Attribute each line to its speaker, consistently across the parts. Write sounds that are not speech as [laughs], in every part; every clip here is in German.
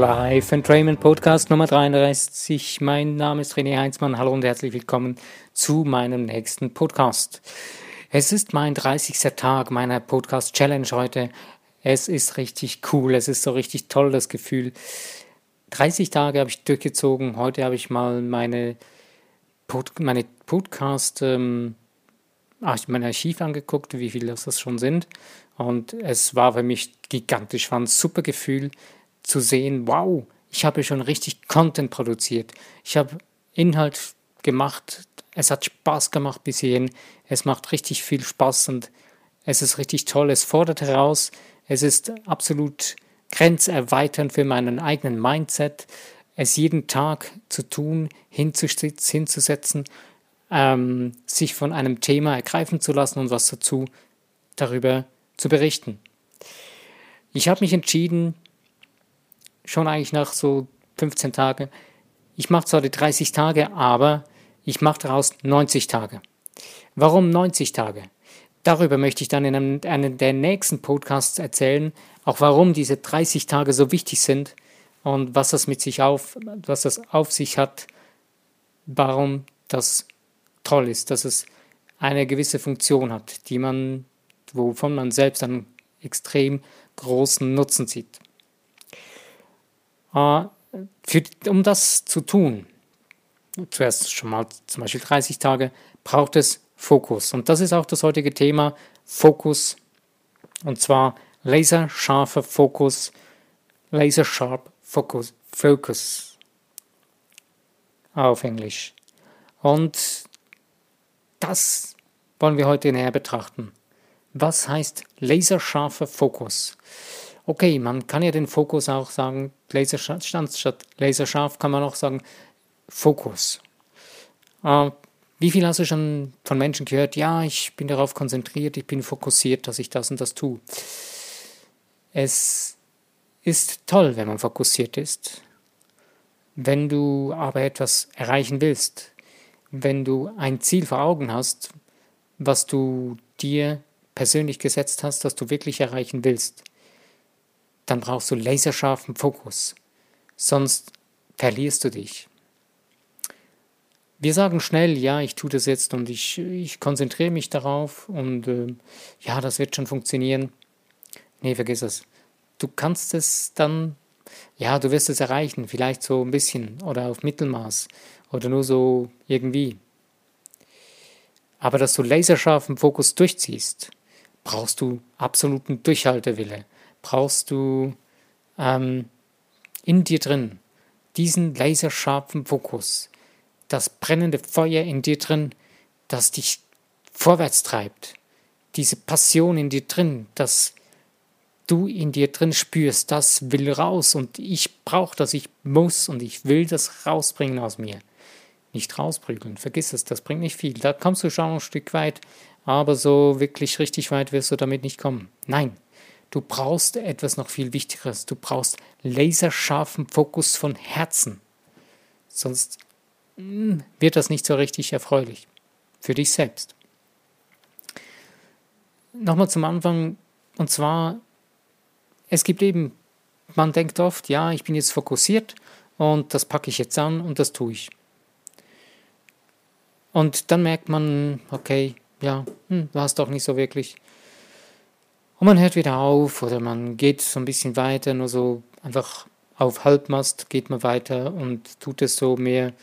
Speaker 1: Life Entrainment Podcast Nummer 33. Mein Name ist René Heinzmann. Hallo und herzlich willkommen zu meinem nächsten Podcast. Es ist mein 30. Tag meiner Podcast Challenge heute. Es ist richtig cool. Es ist so richtig toll, das Gefühl. 30 Tage habe ich durchgezogen. Heute habe ich mal meine, Pod meine Podcast, ähm, mein Archiv angeguckt, wie viele das schon sind. Und es war für mich gigantisch. War ein super Gefühl zu sehen, wow, ich habe schon richtig Content produziert. Ich habe Inhalt gemacht. Es hat Spaß gemacht bis hierhin. Es macht richtig viel Spaß und es ist richtig toll. Es fordert heraus. Es ist absolut grenzerweiternd für meinen eigenen Mindset. Es jeden Tag zu tun, hinzusetzen, ähm, sich von einem Thema ergreifen zu lassen und was dazu darüber zu berichten. Ich habe mich entschieden, schon eigentlich nach so 15 Tagen, ich mache zwar die 30 Tage, aber ich mache daraus 90 Tage. Warum 90 Tage? Darüber möchte ich dann in einem, einem der nächsten Podcasts erzählen, auch warum diese 30 Tage so wichtig sind und was das mit sich auf, was das auf sich hat, warum das toll ist, dass es eine gewisse Funktion hat, die man, wovon man selbst einen extrem großen Nutzen sieht. Äh, für, um das zu tun, zuerst schon mal zum Beispiel 30 Tage, braucht es Fokus. Und das ist auch das heutige Thema, Fokus. Und zwar laserscharfer Fokus, lasersharp Focus, Focus auf Englisch. Und das wollen wir heute näher betrachten. Was heißt laserscharfer Fokus? Okay, man kann ja den Fokus auch sagen, laserscharf, statt laserscharf kann man auch sagen Fokus. Äh, wie viel hast du schon von Menschen gehört? Ja, ich bin darauf konzentriert, ich bin fokussiert, dass ich das und das tue. Es ist toll, wenn man fokussiert ist. Wenn du aber etwas erreichen willst, wenn du ein Ziel vor Augen hast, was du dir persönlich gesetzt hast, das du wirklich erreichen willst, dann brauchst du laserscharfen Fokus. Sonst verlierst du dich. Wir sagen schnell, ja, ich tue das jetzt und ich, ich konzentriere mich darauf und äh, ja, das wird schon funktionieren. Nee, vergiss es. Du kannst es dann, ja, du wirst es erreichen, vielleicht so ein bisschen oder auf Mittelmaß oder nur so irgendwie. Aber dass du laserscharfen Fokus durchziehst, brauchst du absoluten Durchhaltewille, brauchst du ähm, in dir drin diesen laserscharfen Fokus, das brennende Feuer in dir drin, das dich vorwärts treibt, diese Passion in dir drin, das du in dir drin spürst, das will raus und ich brauche das, ich muss und ich will das rausbringen aus mir. Nicht rausprügeln, vergiss es, das bringt nicht viel. Da kommst du schon ein Stück weit, aber so wirklich richtig weit wirst du damit nicht kommen. Nein, du brauchst etwas noch viel Wichtigeres. Du brauchst laserscharfen Fokus von Herzen. Sonst hm, wird das nicht so richtig erfreulich für dich selbst. Nochmal zum Anfang, und zwar, es gibt eben, man denkt oft, ja, ich bin jetzt fokussiert und das packe ich jetzt an und das tue ich. Und dann merkt man, okay, ja, hm, war es doch nicht so wirklich. Und man hört wieder auf oder man geht so ein bisschen weiter, nur so einfach auf Halbmast geht man weiter und tut es so mehr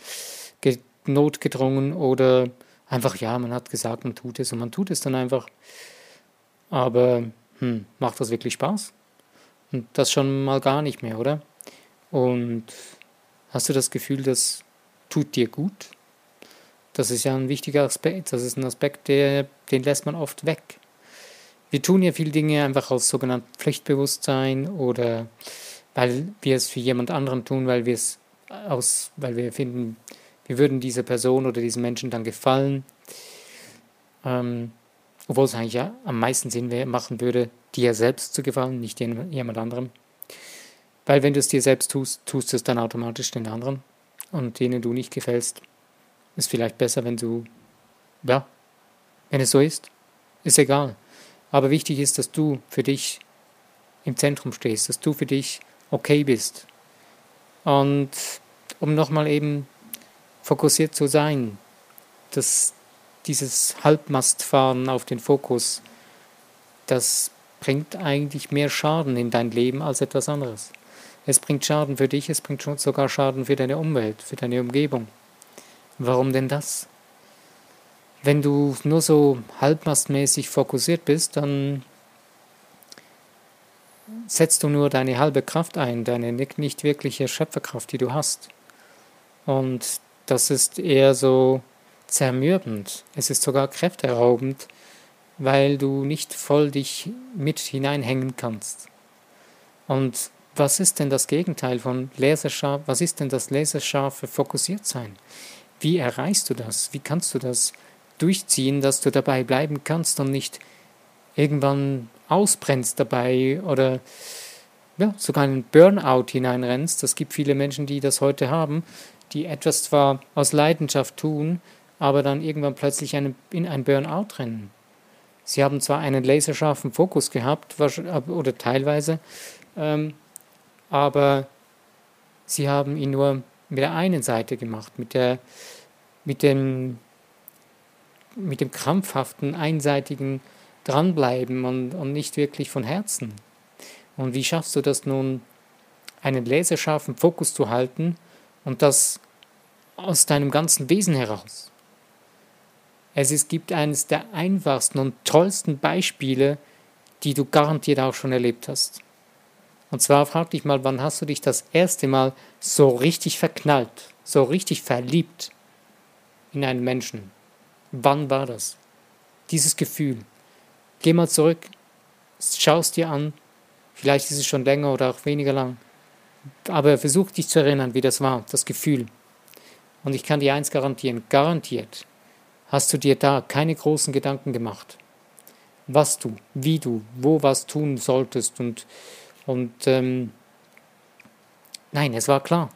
Speaker 1: notgedrungen oder einfach, ja, man hat gesagt, man tut es und man tut es dann einfach. Aber hm, macht das wirklich Spaß? Und das schon mal gar nicht mehr, oder? Und hast du das Gefühl, das tut dir gut? Das ist ja ein wichtiger Aspekt. Das ist ein Aspekt, der, den lässt man oft weg. Wir tun ja viele Dinge einfach aus sogenanntem Pflichtbewusstsein oder weil wir es für jemand anderen tun, weil wir es aus, weil wir finden, wir würden dieser Person oder diesem Menschen dann gefallen. Ähm, obwohl es eigentlich ja am meisten Sinn machen würde, dir selbst zu gefallen, nicht jemand anderem. Weil wenn du es dir selbst tust, tust du es dann automatisch den anderen und denen du nicht gefällst. Ist vielleicht besser, wenn du, ja, wenn es so ist, ist egal. Aber wichtig ist, dass du für dich im Zentrum stehst, dass du für dich okay bist, Und um nochmal eben fokussiert zu sein, dass dieses Halbmastfahren auf den Fokus, das bringt eigentlich mehr Schaden in dein Leben als etwas anderes. Es bringt Schaden für dich, es bringt sogar Schaden für deine Umwelt, für deine Umgebung. Warum denn das? Wenn du nur so halbmastmäßig fokussiert bist, dann setzt du nur deine halbe Kraft ein, deine nicht wirkliche Schöpferkraft, die du hast. Und das ist eher so zermürbend. Es ist sogar kräfteraubend, weil du nicht voll dich mit hineinhängen kannst. Und was ist denn das Gegenteil von laserscharf? Was ist denn das laserscharfe Fokussiertsein? Wie erreichst du das? Wie kannst du das durchziehen, dass du dabei bleiben kannst und nicht irgendwann ausbrennst dabei oder ja, sogar in einen Burnout hineinrennst. Es gibt viele Menschen, die das heute haben, die etwas zwar aus Leidenschaft tun, aber dann irgendwann plötzlich einen, in ein Burnout rennen. Sie haben zwar einen laserscharfen Fokus gehabt, oder teilweise, ähm, aber sie haben ihn nur mit der einen Seite gemacht, mit, der, mit, dem, mit dem krampfhaften, einseitigen dranbleiben und, und nicht wirklich von Herzen. Und wie schaffst du das nun, einen laserscharfen Fokus zu halten und das aus deinem ganzen Wesen heraus? Es ist, gibt eines der einfachsten und tollsten Beispiele, die du garantiert auch schon erlebt hast. Und zwar frag dich mal, wann hast du dich das erste Mal so richtig verknallt, so richtig verliebt in einen Menschen? Wann war das? Dieses Gefühl. Geh mal zurück, schau es dir an. Vielleicht ist es schon länger oder auch weniger lang. Aber versuch dich zu erinnern, wie das war, das Gefühl. Und ich kann dir eins garantieren, garantiert hast du dir da keine großen Gedanken gemacht. Was du, wie du, wo was tun solltest und, und ähm, nein, es war klar.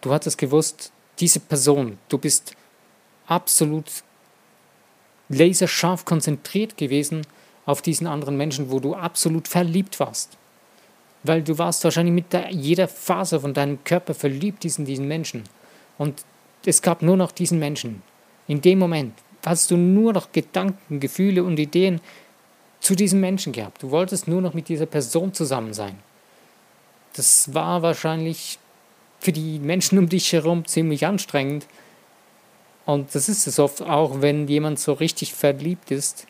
Speaker 1: Du hattest gewusst, diese Person, du bist absolut laserscharf konzentriert gewesen auf diesen anderen Menschen, wo du absolut verliebt warst. Weil du warst wahrscheinlich mit der, jeder Faser von deinem Körper verliebt in diesen Menschen. Und es gab nur noch diesen Menschen. In dem Moment hast du nur noch Gedanken, Gefühle und Ideen zu diesem Menschen gehabt. Du wolltest nur noch mit dieser Person zusammen sein. Das war wahrscheinlich für die Menschen um dich herum ziemlich anstrengend, und das ist es oft auch, wenn jemand so richtig verliebt ist,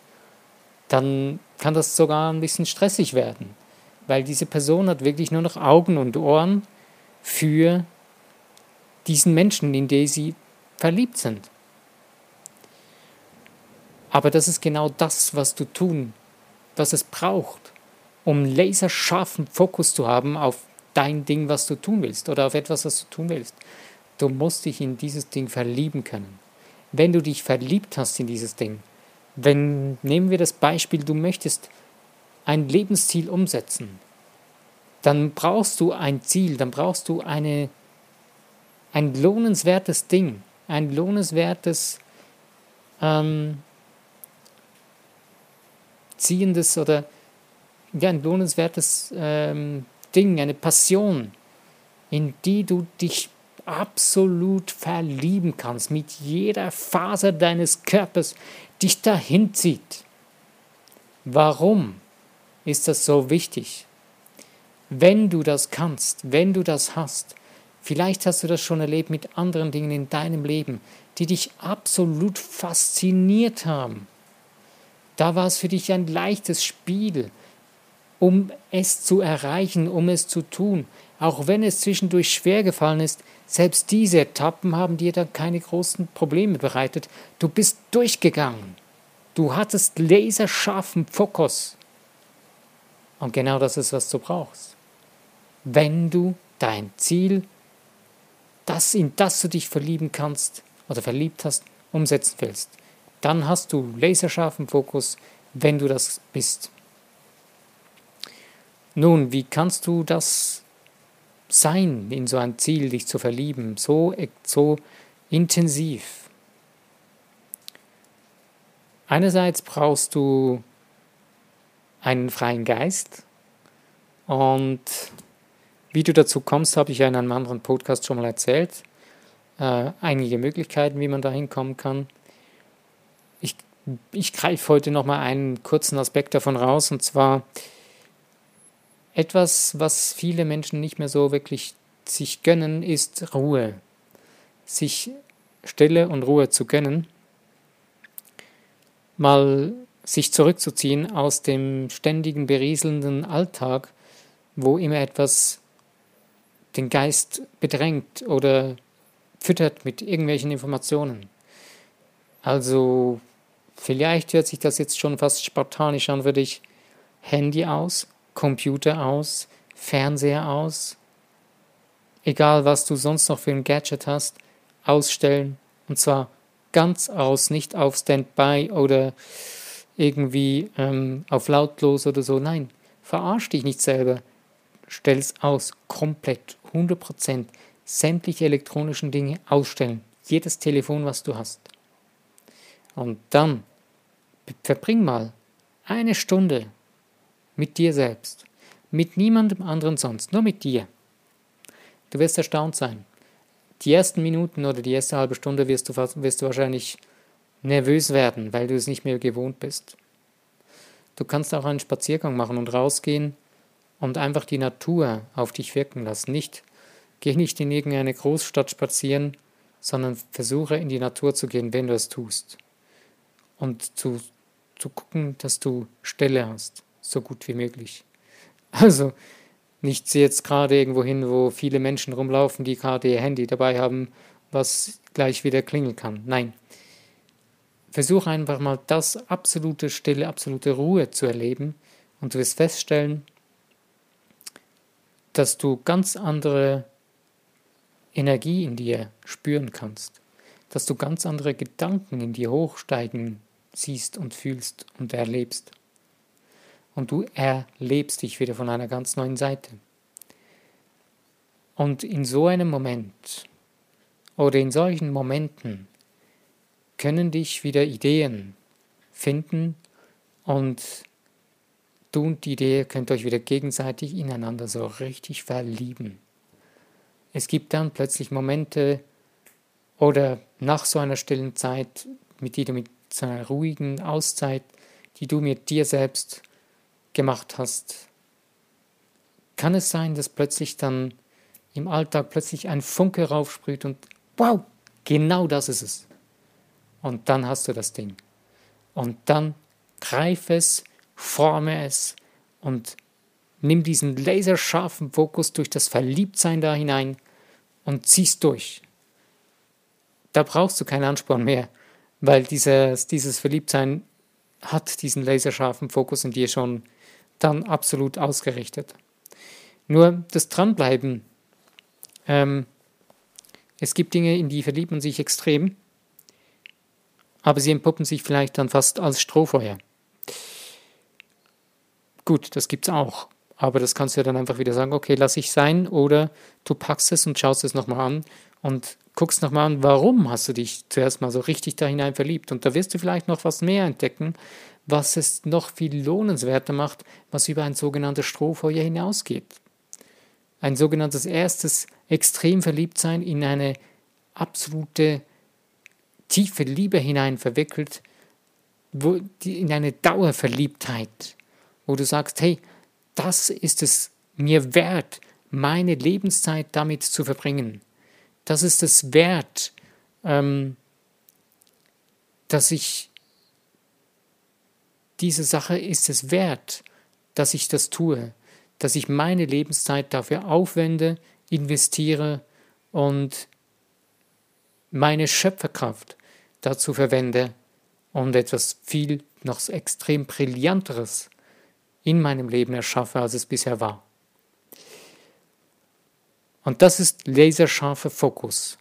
Speaker 1: dann kann das sogar ein bisschen stressig werden, weil diese Person hat wirklich nur noch Augen und Ohren für diesen Menschen, in den sie verliebt sind. Aber das ist genau das, was du tun, was es braucht, um laserscharfen Fokus zu haben auf dein Ding, was du tun willst oder auf etwas, was du tun willst. Du musst dich in dieses Ding verlieben können wenn du dich verliebt hast in dieses Ding, wenn, nehmen wir das Beispiel, du möchtest ein Lebensziel umsetzen, dann brauchst du ein Ziel, dann brauchst du eine, ein lohnenswertes Ding, ein lohnenswertes, ähm, ziehendes oder ja, ein lohnenswertes ähm, Ding, eine Passion, in die du dich absolut verlieben kannst, mit jeder Faser deines Körpers dich dahin zieht. Warum ist das so wichtig? Wenn du das kannst, wenn du das hast, vielleicht hast du das schon erlebt mit anderen Dingen in deinem Leben, die dich absolut fasziniert haben. Da war es für dich ein leichtes Spiel, um es zu erreichen, um es zu tun, auch wenn es zwischendurch schwer gefallen ist, selbst diese Etappen haben dir dann keine großen Probleme bereitet. Du bist durchgegangen. Du hattest laserscharfen Fokus. Und genau das ist, was du brauchst. Wenn du dein Ziel, das in das du dich verlieben kannst oder verliebt hast, umsetzen willst, dann hast du laserscharfen Fokus, wenn du das bist. Nun, wie kannst du das sein, in so ein Ziel, dich zu verlieben, so, so intensiv. Einerseits brauchst du einen freien Geist und Wie du dazu kommst, habe ich ja in einem anderen Podcast schon mal erzählt. Äh, einige Möglichkeiten, wie man da hinkommen kann. Ich, ich greife heute nochmal einen kurzen Aspekt davon raus, und zwar etwas, was viele Menschen nicht mehr so wirklich sich gönnen, ist Ruhe. Sich Stille und Ruhe zu gönnen. Mal sich zurückzuziehen aus dem ständigen berieselnden Alltag, wo immer etwas den Geist bedrängt oder füttert mit irgendwelchen Informationen. Also vielleicht hört sich das jetzt schon fast spartanisch an für dich. Handy aus, Computer aus, Fernseher aus, egal was du sonst noch für ein Gadget hast, ausstellen und zwar ganz aus, nicht auf Standby oder irgendwie ähm, auf lautlos oder so. Nein, verarsch dich nicht selber. Stell es aus, komplett, 100%. Sämtliche elektronischen Dinge ausstellen. Jedes Telefon, was du hast. Und dann verbring mal eine Stunde mit dir selbst. Mit niemandem anderen sonst, nur mit dir. Du wirst erstaunt sein. Die ersten Minuten oder die erste halbe Stunde wirst du, wirst du wahrscheinlich nervös werden, weil du es nicht mehr gewohnt bist. Du kannst auch einen Spaziergang machen und rausgehen und einfach die Natur auf dich wirken lassen. Nicht, geh nicht in irgendeine Großstadt spazieren, sondern versuche in die Natur zu gehen, wenn du es tust. Und zu, zu gucken, dass du Stelle hast, so gut wie möglich. [laughs] Also nicht jetzt gerade irgendwo hin, wo viele Menschen rumlaufen, die gerade ihr Handy dabei haben, was gleich wieder klingeln kann. Nein, Versuch einfach mal das absolute Stille, absolute Ruhe zu erleben und du wirst feststellen, dass du ganz andere Energie in dir spüren kannst, dass du ganz andere Gedanken in dir hochsteigen siehst und fühlst und erlebst. Und du erlebst dich wieder von einer ganz neuen Seite. Und in so einem Moment oder in solchen Momenten können dich wieder Ideen finden und du und die Idee könnt euch wieder gegenseitig ineinander so richtig verlieben. Es gibt dann plötzlich Momente oder nach so einer stillen Zeit, mit die du mit so einer ruhigen Auszeit, die du mit dir selbst gemacht hast, kann es sein, dass plötzlich dann im Alltag plötzlich ein Funke raufsprüht und wow, genau das ist es. Und dann hast du das Ding. Und dann greif es, forme es und nimm diesen laserscharfen Fokus durch das Verliebtsein da hinein und ziehst durch. Da brauchst du keinen Ansporn mehr, weil dieses, dieses Verliebtsein hat diesen laserscharfen Fokus in dir schon dann absolut ausgerichtet. Nur das Dranbleiben. Ähm, es gibt Dinge, in die verliebt man sich extrem aber sie entpuppen sich vielleicht dann fast als Strohfeuer. Gut, das gibt's auch. Aber das kannst du ja dann einfach wieder sagen, okay, lass ich sein, oder du packst es und schaust es nochmal an und guckst nochmal an, warum hast du dich zuerst mal so richtig da hinein verliebt. Und da wirst du vielleicht noch was mehr entdecken, was es noch viel lohnenswerter macht, was über ein sogenanntes Strohfeuer hinausgeht. Ein sogenanntes erstes extrem Verliebtsein in eine absolute tiefe Liebe hinein verwickelt, wo, die, in eine Dauerverliebtheit, wo du sagst, hey, das ist es mir wert, meine Lebenszeit damit zu verbringen. Das ist es wert, ähm, dass ich diese Sache ist es wert, dass ich das tue, dass ich meine Lebenszeit dafür aufwende, investiere und meine Schöpferkraft dazu verwende und etwas viel noch extrem Brillanteres in meinem Leben erschaffe, als es bisher war. Und das ist laserscharfer Fokus.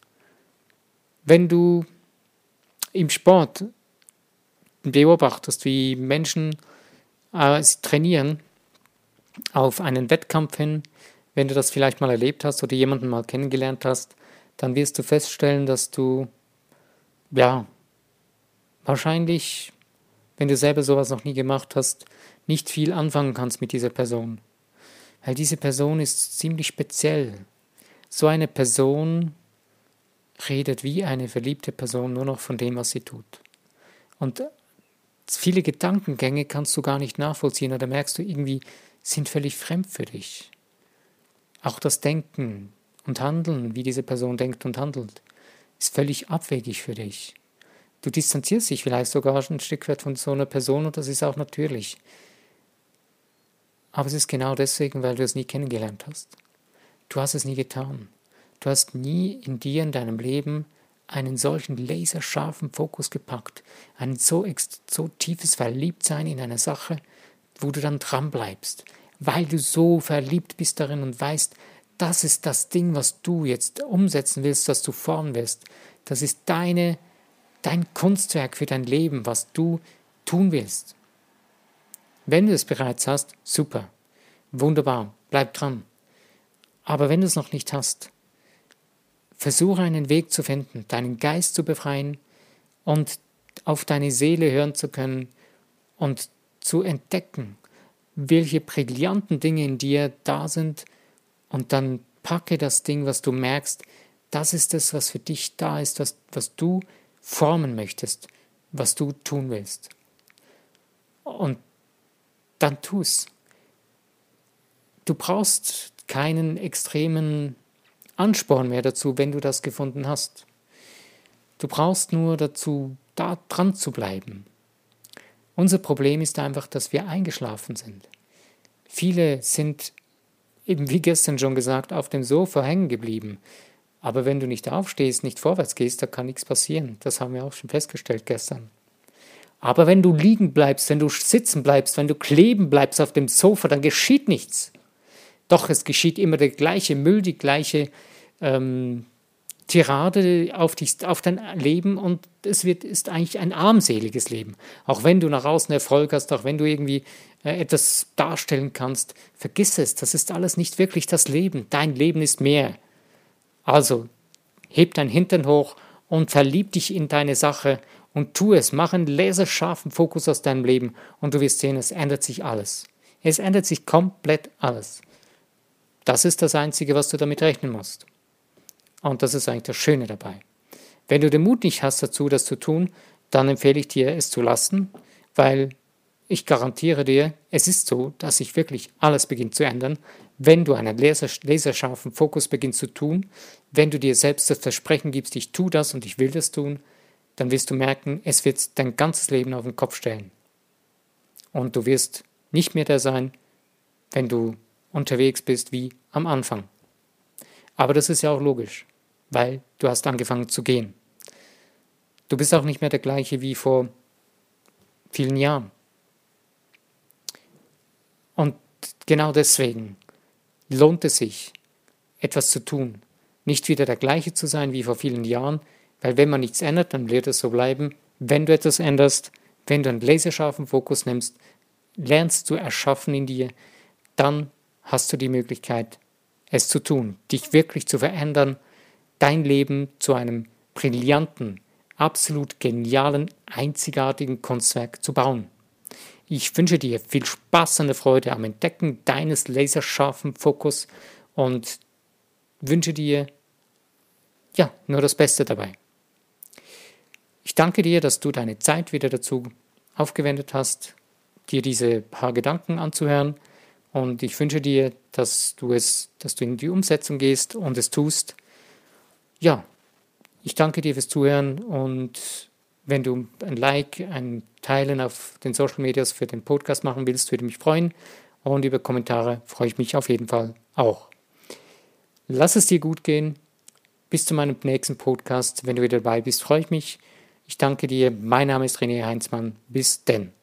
Speaker 1: Wenn du im Sport beobachtest, wie Menschen äh, trainieren auf einen Wettkampf hin, wenn du das vielleicht mal erlebt hast oder jemanden mal kennengelernt hast, dann wirst du feststellen, dass du ja wahrscheinlich, wenn du selber sowas noch nie gemacht hast, nicht viel anfangen kannst mit dieser Person. Weil diese Person ist ziemlich speziell. So eine Person redet wie eine verliebte Person nur noch von dem, was sie tut. Und viele Gedankengänge kannst du gar nicht nachvollziehen oder merkst du irgendwie, sind völlig fremd für dich. Auch das Denken und Handeln, wie diese Person denkt und handelt, ist völlig abwegig für dich. Du distanzierst dich vielleicht sogar ein Stück weit von so einer Person und das ist auch natürlich. Aber es ist genau deswegen, weil du es nie kennengelernt hast. Du hast es nie getan. Du hast nie in dir, in deinem Leben, einen solchen laserscharfen Fokus gepackt, ein so, so tiefes Verliebtsein in eine Sache, wo du dann dran bleibst, weil du so verliebt bist darin und weißt, das ist das Ding, was du jetzt umsetzen willst, was du formen willst. Das ist deine, dein Kunstwerk für dein Leben, was du tun willst. Wenn du es bereits hast, super, wunderbar, bleib dran. Aber wenn du es noch nicht hast, Versuche einen Weg zu finden, deinen Geist zu befreien und auf deine Seele hören zu können und zu entdecken, welche brillanten Dinge in dir da sind und dann packe das Ding, was du merkst, das ist es, was für dich da ist, was, was du formen möchtest, was du tun willst. Und dann tu es. Du brauchst keinen extremen Ansporn mehr dazu, wenn du das gefunden hast. Du brauchst nur dazu, da dran zu bleiben. Unser Problem ist einfach, dass wir eingeschlafen sind. Viele sind, eben wie gestern schon gesagt, auf dem Sofa hängen geblieben. Aber wenn du nicht aufstehst, nicht vorwärts gehst, da kann nichts passieren. Das haben wir auch schon festgestellt gestern. Aber wenn du liegen bleibst, wenn du sitzen bleibst, wenn du kleben bleibst auf dem Sofa, dann geschieht nichts. Doch es geschieht immer der gleiche Müll, die gleiche ähm, Tirade auf, die, auf dein Leben und es wird, ist eigentlich ein armseliges Leben. Auch wenn du nach außen Erfolg hast, auch wenn du irgendwie äh, etwas darstellen kannst, vergiss es, das ist alles nicht wirklich das Leben. Dein Leben ist mehr. Also, heb dein Hintern hoch und verlieb dich in deine Sache und tu es. Mach einen laserscharfen Fokus aus deinem Leben und du wirst sehen, es ändert sich alles. Es ändert sich komplett alles. Das ist das Einzige, was du damit rechnen musst. Und das ist eigentlich das Schöne dabei. Wenn du den Mut nicht hast dazu, das zu tun, dann empfehle ich dir, es zu lassen, weil ich garantiere dir, es ist so, dass sich wirklich alles beginnt zu ändern, wenn du einen laserscharfen Fokus beginnst zu tun, wenn du dir selbst das Versprechen gibst, ich tue das und ich will das tun, dann wirst du merken, es wird dein ganzes Leben auf den Kopf stellen. Und du wirst nicht mehr der sein, wenn du unterwegs bist wie am Anfang. Aber das ist ja auch logisch, weil du hast angefangen zu gehen. Du bist auch nicht mehr der gleiche wie vor vielen Jahren. Und genau deswegen lohnt es sich, etwas zu tun. Nicht wieder der gleiche zu sein wie vor vielen Jahren, weil wenn man nichts ändert, dann wird es so bleiben. Wenn du etwas änderst, wenn du einen laserscharfen Fokus nimmst, lernst du erschaffen in dir, dann hast du die Möglichkeit, es zu tun, dich wirklich zu verändern, dein Leben zu einem brillanten, absolut genialen, einzigartigen Kunstwerk zu bauen. Ich wünsche dir viel Spaß und Freude am Entdecken deines laserscharfen Fokus und wünsche dir ja nur das Beste dabei. Ich danke dir, dass du deine Zeit wieder dazu aufgewendet hast, dir diese paar Gedanken anzuhören. Und ich wünsche dir, dass du es, dass du in die Umsetzung gehst und es tust. Ja, ich danke dir fürs Zuhören und wenn du ein Like, ein Teilen auf den Social Medias für den Podcast machen willst, würde mich freuen. Und über Kommentare freue ich mich auf jeden Fall auch. Lass es dir gut gehen. Bis zu meinem nächsten Podcast. Wenn du wieder dabei bist, freue ich mich. Ich danke dir. Mein Name ist René Heinzmann. Bis denn.